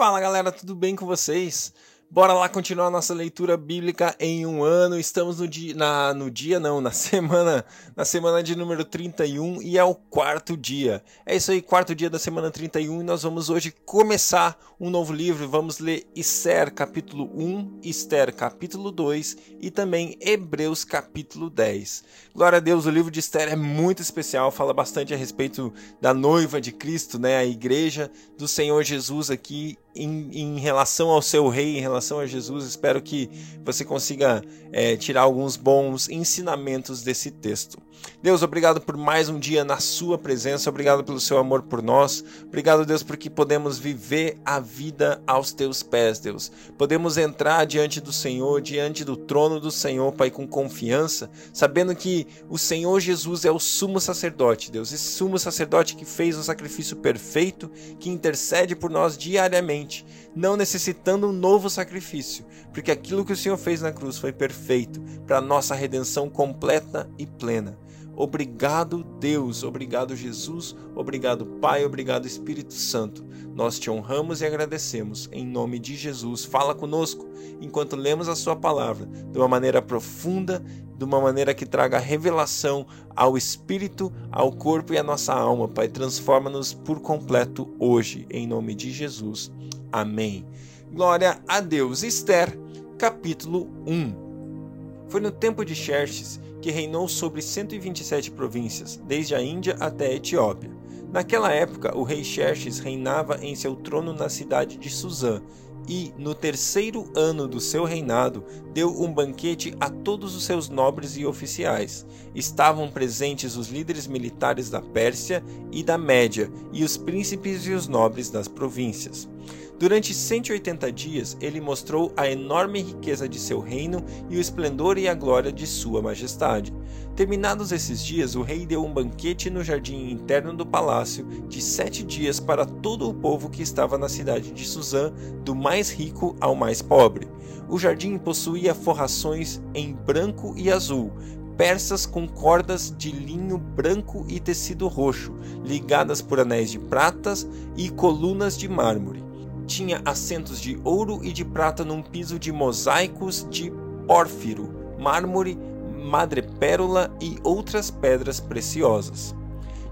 Fala galera, tudo bem com vocês? Bora lá continuar nossa leitura bíblica em um ano. Estamos no dia, na, no dia não, na semana, na semana de número 31 e é o quarto dia. É isso aí, quarto dia da semana 31 e nós vamos hoje começar um novo livro. Vamos ler Esther capítulo 1, Esther capítulo 2 e também Hebreus capítulo 10. Glória a Deus, o livro de Esther é muito especial, fala bastante a respeito da noiva de Cristo, né, a igreja do Senhor Jesus aqui em, em, relação ao seu rei, em relação a Jesus. Espero que você consiga é, tirar alguns bons ensinamentos desse texto. Deus, obrigado por mais um dia na Sua presença, obrigado pelo seu amor por nós, obrigado, Deus, porque podemos viver a vida aos teus pés, Deus. Podemos entrar diante do Senhor, diante do trono do Senhor, Pai, com confiança, sabendo que o Senhor Jesus é o sumo sacerdote, Deus, esse sumo sacerdote que fez o sacrifício perfeito, que intercede por nós diariamente, não necessitando um novo sacrifício, porque aquilo que o Senhor fez na cruz foi perfeito para nossa redenção completa e plena. Obrigado, Deus, obrigado, Jesus, obrigado, Pai, obrigado, Espírito Santo. Nós te honramos e agradecemos em nome de Jesus. Fala conosco enquanto lemos a Sua palavra de uma maneira profunda, de uma maneira que traga revelação ao espírito, ao corpo e à nossa alma. Pai, transforma-nos por completo hoje, em nome de Jesus. Amém. Glória a Deus. Esther, capítulo 1. Foi no tempo de Xerxes que reinou sobre 127 províncias, desde a Índia até a Etiópia. Naquela época, o rei Xerxes reinava em seu trono na cidade de Suzã, e, no terceiro ano do seu reinado, deu um banquete a todos os seus nobres e oficiais. Estavam presentes os líderes militares da Pérsia e da Média, e os príncipes e os nobres das províncias. Durante 180 dias, ele mostrou a enorme riqueza de seu reino e o esplendor e a glória de sua majestade. Terminados esses dias, o rei deu um banquete no jardim interno do palácio de sete dias para todo o povo que estava na cidade de Suzã, do mais rico ao mais pobre. O jardim possuía forrações em branco e azul, persas com cordas de linho branco e tecido roxo, ligadas por anéis de pratas e colunas de mármore tinha assentos de ouro e de prata num piso de mosaicos de pórfiro, mármore, madrepérola e outras pedras preciosas.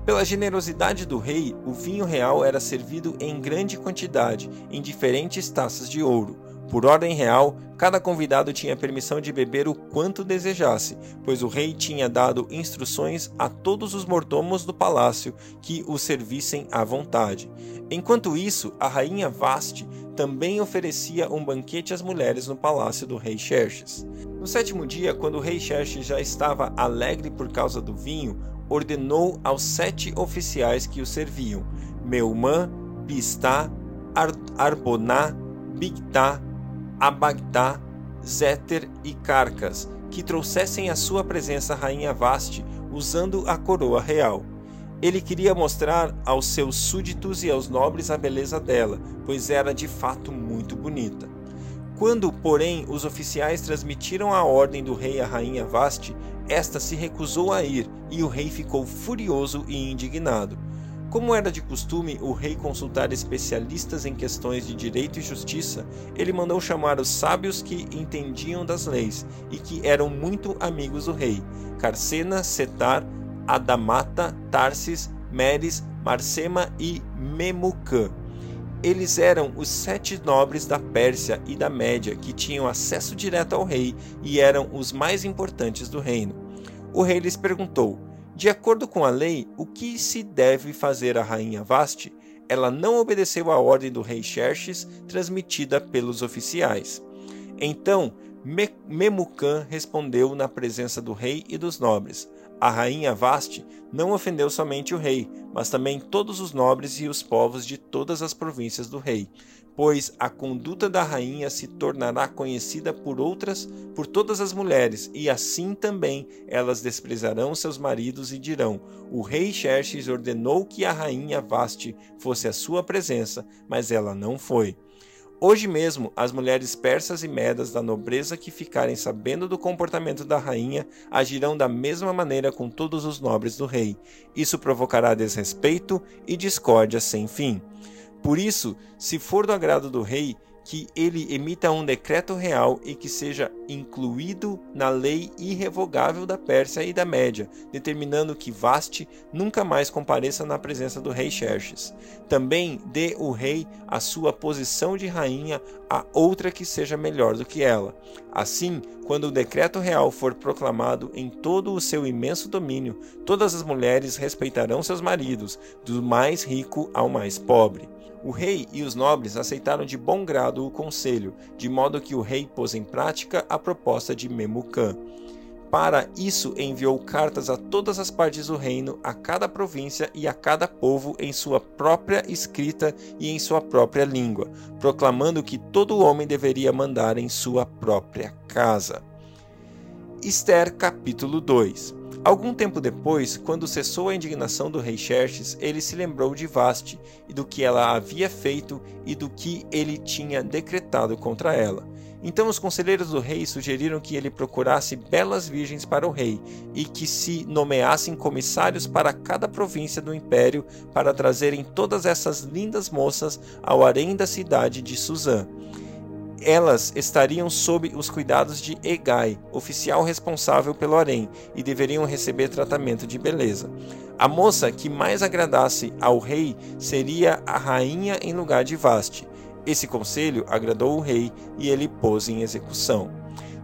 Pela generosidade do rei, o vinho real era servido em grande quantidade, em diferentes taças de ouro. Por ordem real, cada convidado tinha permissão de beber o quanto desejasse, pois o rei tinha dado instruções a todos os mordomos do palácio que o servissem à vontade. Enquanto isso, a rainha Vaste também oferecia um banquete às mulheres no palácio do rei Xerxes. No sétimo dia, quando o rei Xerxes já estava alegre por causa do vinho, ordenou aos sete oficiais que o serviam: Meumã, Bistá, Ar Arboná, Bigtá, Abagtá, Zéter e Carcas, que trouxessem à sua presença a rainha Vaste usando a coroa real. Ele queria mostrar aos seus súditos e aos nobres a beleza dela, pois era de fato muito bonita. Quando, porém, os oficiais transmitiram a ordem do rei à rainha Vaste, esta se recusou a ir e o rei ficou furioso e indignado. Como era de costume o rei consultar especialistas em questões de direito e justiça, ele mandou chamar os sábios que entendiam das leis e que eram muito amigos do rei: Carcena, Setar, Adamata, Tarsis, Meres, Marcema e Memucã. Eles eram os sete nobres da Pérsia e da Média que tinham acesso direto ao rei e eram os mais importantes do reino. O rei lhes perguntou: De acordo com a lei, o que se deve fazer à rainha Vaste? Ela não obedeceu à ordem do rei Xerxes transmitida pelos oficiais. Então Memucã respondeu na presença do rei e dos nobres: a rainha Vaste não ofendeu somente o rei, mas também todos os nobres e os povos de todas as províncias do rei, pois a conduta da rainha se tornará conhecida por outras, por todas as mulheres, e assim também elas desprezarão seus maridos e dirão: O rei Xerxes ordenou que a rainha Vaste fosse à sua presença, mas ela não foi. Hoje mesmo, as mulheres persas e medas da nobreza que ficarem sabendo do comportamento da rainha agirão da mesma maneira com todos os nobres do rei. Isso provocará desrespeito e discórdia sem fim. Por isso, se for do agrado do rei, que ele emita um decreto real e que seja incluído na lei irrevogável da Pérsia e da Média, determinando que Vaste nunca mais compareça na presença do rei Xerxes. Também dê o rei a sua posição de rainha a outra que seja melhor do que ela. Assim, quando o decreto real for proclamado em todo o seu imenso domínio, todas as mulheres respeitarão seus maridos, do mais rico ao mais pobre. O rei e os nobres aceitaram de bom grado o conselho, de modo que o rei pôs em prática a proposta de Memucã. Para isso enviou cartas a todas as partes do reino, a cada província e a cada povo em sua própria escrita e em sua própria língua, proclamando que todo homem deveria mandar em sua própria casa. Esther capítulo 2 Algum tempo depois, quando cessou a indignação do rei Xerxes, ele se lembrou de Vaste e do que ela havia feito e do que ele tinha decretado contra ela. Então os conselheiros do rei sugeriram que ele procurasse belas virgens para o rei e que se nomeassem comissários para cada província do império para trazerem todas essas lindas moças ao harém da cidade de Suzã elas estariam sob os cuidados de Egai, oficial responsável pelo harém, e deveriam receber tratamento de beleza. A moça que mais agradasse ao rei seria a rainha em lugar de Vaste. Esse conselho agradou o rei e ele pôs em execução.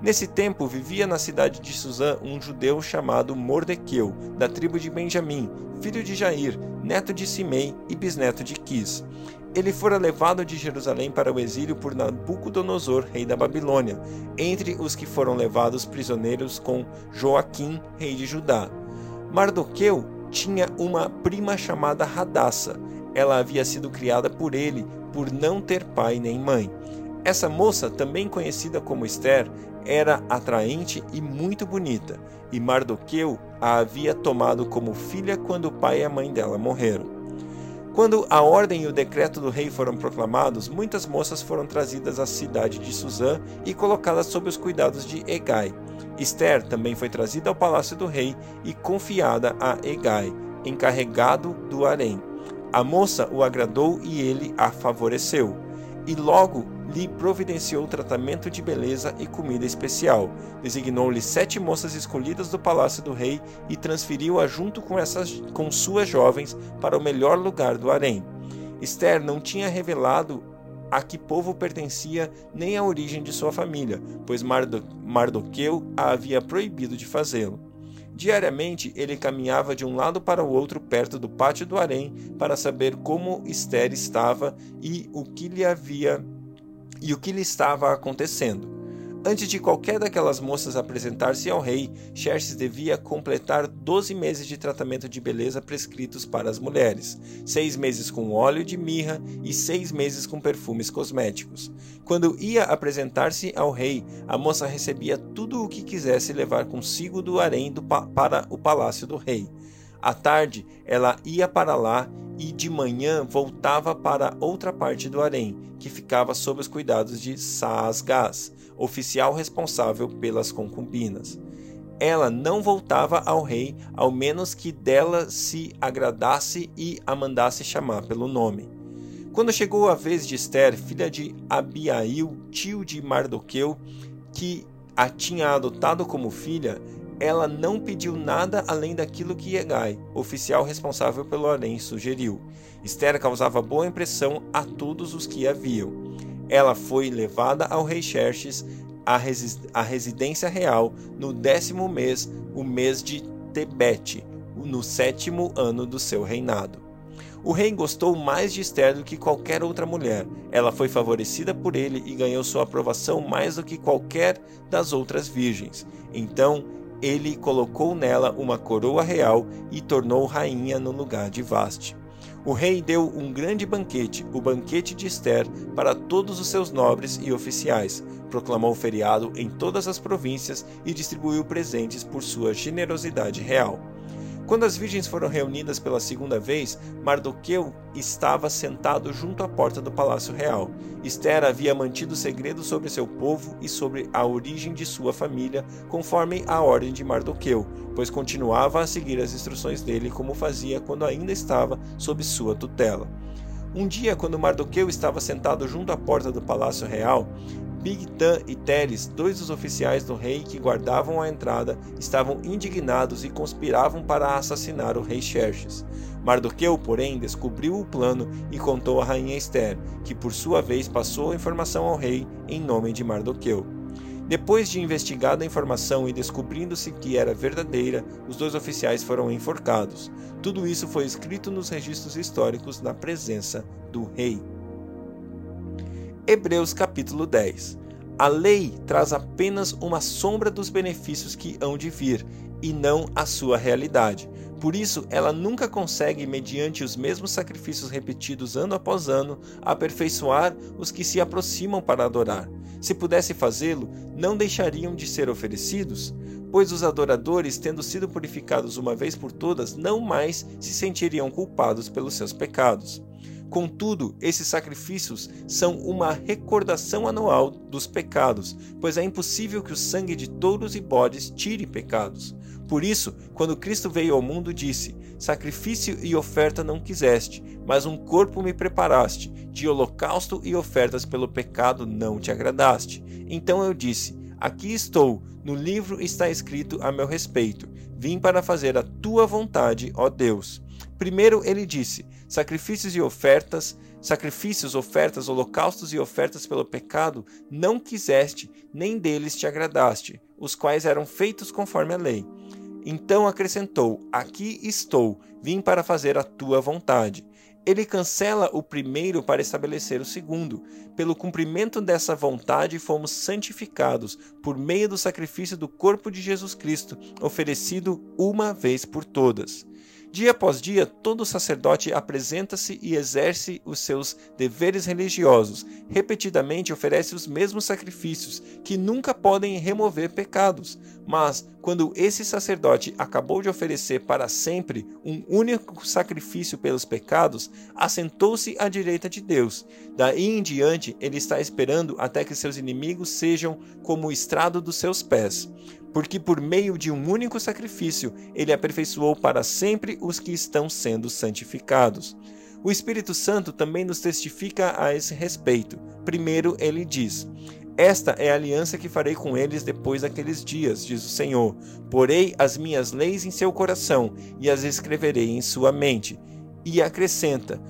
Nesse tempo vivia na cidade de Suzã um judeu chamado Mordequeu, da tribo de Benjamim, filho de Jair, neto de Simei e bisneto de Quis ele fora levado de Jerusalém para o exílio por Nabucodonosor, rei da Babilônia, entre os que foram levados prisioneiros com Joaquim, rei de Judá. Mardoqueu tinha uma prima chamada Radassa. Ela havia sido criada por ele, por não ter pai nem mãe. Essa moça, também conhecida como Esther, era atraente e muito bonita, e Mardoqueu a havia tomado como filha quando o pai e a mãe dela morreram. Quando a ordem e o decreto do rei foram proclamados, muitas moças foram trazidas à cidade de Suzã e colocadas sob os cuidados de Egai. Esther também foi trazida ao palácio do rei e confiada a Egai, encarregado do harém. A moça o agradou e ele a favoreceu. E logo lhe providenciou tratamento de beleza e comida especial. Designou-lhe sete moças escolhidas do palácio do rei e transferiu-a junto com, essas, com suas jovens para o melhor lugar do harém. Esther não tinha revelado a que povo pertencia nem a origem de sua família, pois Mardo, Mardoqueu a havia proibido de fazê-lo. Diariamente ele caminhava de um lado para o outro perto do pátio do harém para saber como Esther estava e o que lhe havia e o que lhe estava acontecendo. Antes de qualquer daquelas moças apresentar-se ao rei, Xerxes devia completar doze meses de tratamento de beleza prescritos para as mulheres, seis meses com óleo de mirra e seis meses com perfumes cosméticos. Quando ia apresentar-se ao rei, a moça recebia tudo o que quisesse levar consigo do harém do pa para o palácio do rei. À tarde, ela ia para lá e de manhã voltava para outra parte do harém, que ficava sob os cuidados de Saasgás, oficial responsável pelas concubinas. Ela não voltava ao rei, ao menos que dela se agradasse e a mandasse chamar pelo nome. Quando chegou a vez de Esther, filha de Abiail, tio de Mardoqueu, que a tinha adotado como filha, ela não pediu nada além daquilo que Egai, oficial responsável pelo harém, sugeriu. Esther causava boa impressão a todos os que a viam. Ela foi levada ao rei Xerxes à, resi residência real no décimo mês, o mês de Tebete, no sétimo ano do seu reinado. O rei gostou mais de Esther do que qualquer outra mulher. Ela foi favorecida por ele e ganhou sua aprovação mais do que qualquer das outras virgens. Então ele colocou nela uma coroa real e tornou rainha no lugar de Vaste. O rei deu um grande banquete, o banquete de Esther, para todos os seus nobres e oficiais, proclamou feriado em todas as províncias e distribuiu presentes por sua generosidade real. Quando as virgens foram reunidas pela segunda vez, Mardoqueu estava sentado junto à porta do palácio real. Esther havia mantido segredo sobre seu povo e sobre a origem de sua família, conforme a ordem de Mardoqueu, pois continuava a seguir as instruções dele como fazia quando ainda estava sob sua tutela. Um dia, quando Mardoqueu estava sentado junto à porta do palácio real, Bigtan e Teres, dois dos oficiais do rei que guardavam a entrada, estavam indignados e conspiravam para assassinar o rei Xerxes. Mardoqueu, porém, descobriu o plano e contou a rainha Esther, que por sua vez passou a informação ao rei em nome de Mardoqueu. Depois de investigada a informação e descobrindo-se que era verdadeira, os dois oficiais foram enforcados. Tudo isso foi escrito nos registros históricos na presença do rei. Hebreus capítulo 10 A lei traz apenas uma sombra dos benefícios que hão de vir, e não a sua realidade. Por isso, ela nunca consegue, mediante os mesmos sacrifícios repetidos ano após ano, aperfeiçoar os que se aproximam para adorar. Se pudesse fazê-lo, não deixariam de ser oferecidos? Pois os adoradores, tendo sido purificados uma vez por todas, não mais se sentiriam culpados pelos seus pecados. Contudo, esses sacrifícios são uma recordação anual dos pecados, pois é impossível que o sangue de touros e bodes tire pecados. Por isso, quando Cristo veio ao mundo, disse: Sacrifício e oferta não quiseste, mas um corpo me preparaste, de holocausto e ofertas pelo pecado não te agradaste. Então eu disse: Aqui estou, no livro está escrito a meu respeito. Vim para fazer a tua vontade, ó Deus. Primeiro ele disse: Sacrifícios e ofertas, sacrifícios, ofertas, holocaustos e ofertas pelo pecado não quiseste, nem deles te agradaste, os quais eram feitos conforme a lei. Então acrescentou: Aqui estou, vim para fazer a tua vontade. Ele cancela o primeiro para estabelecer o segundo. Pelo cumprimento dessa vontade, fomos santificados por meio do sacrifício do corpo de Jesus Cristo, oferecido uma vez por todas. Dia após dia, todo sacerdote apresenta-se e exerce os seus deveres religiosos. Repetidamente oferece os mesmos sacrifícios, que nunca podem remover pecados. Mas, quando esse sacerdote acabou de oferecer para sempre um único sacrifício pelos pecados, assentou-se à direita de Deus. Daí em diante, ele está esperando até que seus inimigos sejam como o estrado dos seus pés porque por meio de um único sacrifício ele aperfeiçoou para sempre os que estão sendo santificados. O Espírito Santo também nos testifica a esse respeito. Primeiro, ele diz: Esta é a aliança que farei com eles depois daqueles dias, diz o Senhor. Porei as minhas leis em seu coração e as escreverei em sua mente. E acrescenta: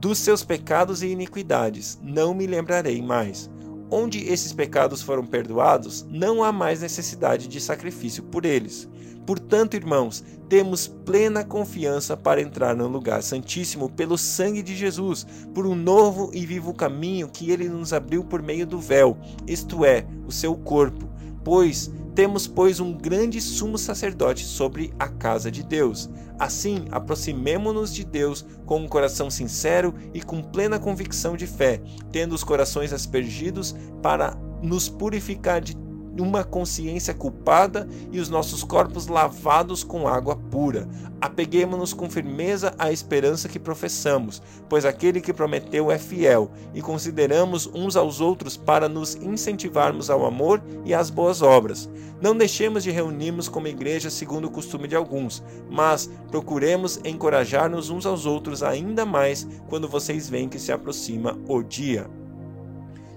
Dos seus pecados e iniquidades não me lembrarei mais onde esses pecados foram perdoados, não há mais necessidade de sacrifício por eles. Portanto, irmãos, temos plena confiança para entrar no lugar santíssimo pelo sangue de Jesus, por um novo e vivo caminho que ele nos abriu por meio do véu, isto é, o seu corpo. Pois temos, pois, um grande sumo sacerdote sobre a casa de Deus. Assim, aproximemo-nos de Deus com um coração sincero e com plena convicção de fé, tendo os corações aspergidos para nos purificar de uma consciência culpada e os nossos corpos lavados com água pura. Apeguemos-nos com firmeza à esperança que professamos, pois aquele que prometeu é fiel, e consideramos uns aos outros para nos incentivarmos ao amor e às boas obras. Não deixemos de reunirmos como igreja segundo o costume de alguns, mas procuremos encorajar-nos uns aos outros ainda mais quando vocês veem que se aproxima o dia.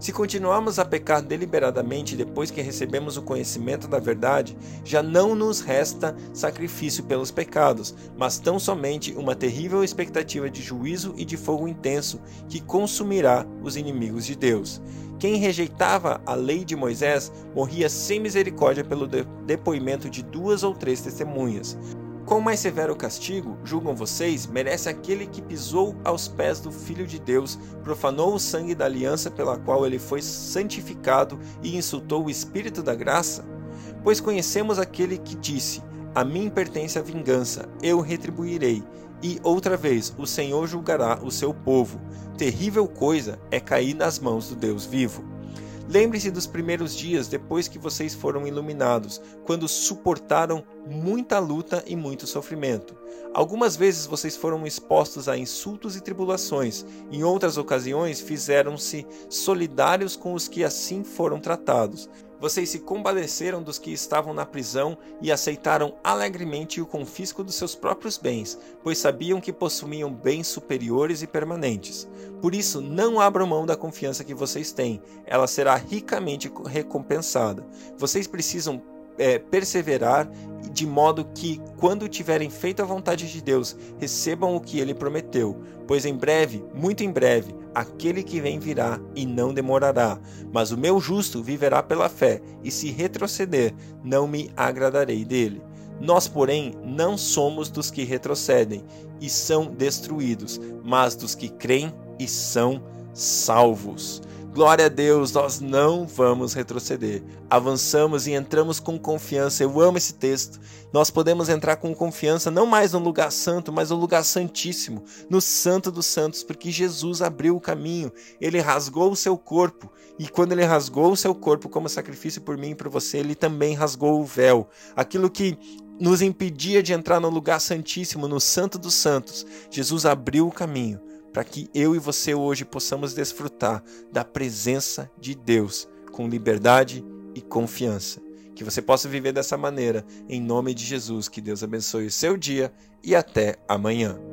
Se continuarmos a pecar deliberadamente depois que recebemos o conhecimento da verdade, já não nos resta sacrifício pelos pecados, mas tão somente uma terrível expectativa de juízo e de fogo intenso que consumirá os inimigos de Deus. Quem rejeitava a lei de Moisés morria sem misericórdia pelo depoimento de duas ou três testemunhas. Quão mais severo castigo, julgam vocês, merece aquele que pisou aos pés do Filho de Deus, profanou o sangue da aliança pela qual ele foi santificado e insultou o Espírito da graça? Pois conhecemos aquele que disse: A mim pertence a vingança, eu retribuirei. E outra vez, o Senhor julgará o seu povo. Terrível coisa é cair nas mãos do Deus vivo. Lembre-se dos primeiros dias depois que vocês foram iluminados, quando suportaram muita luta e muito sofrimento. Algumas vezes vocês foram expostos a insultos e tribulações, em outras ocasiões fizeram-se solidários com os que assim foram tratados. Vocês se compadeceram dos que estavam na prisão e aceitaram alegremente o confisco dos seus próprios bens, pois sabiam que possuíam bens superiores e permanentes. Por isso, não abram mão da confiança que vocês têm, ela será ricamente recompensada. Vocês precisam é, perseverar de modo que, quando tiverem feito a vontade de Deus, recebam o que ele prometeu. Pois em breve, muito em breve, aquele que vem virá e não demorará. Mas o meu justo viverá pela fé, e se retroceder, não me agradarei dele. Nós, porém, não somos dos que retrocedem e são destruídos, mas dos que creem e são salvos. Glória a Deus, nós não vamos retroceder. Avançamos e entramos com confiança. Eu amo esse texto. Nós podemos entrar com confiança não mais no lugar santo, mas no lugar santíssimo, no Santo dos Santos, porque Jesus abriu o caminho. Ele rasgou o seu corpo. E quando ele rasgou o seu corpo como sacrifício por mim e por você, ele também rasgou o véu. Aquilo que nos impedia de entrar no lugar santíssimo, no Santo dos Santos, Jesus abriu o caminho para que eu e você hoje possamos desfrutar da presença de Deus com liberdade e confiança. Que você possa viver dessa maneira, em nome de Jesus. Que Deus abençoe o seu dia e até amanhã.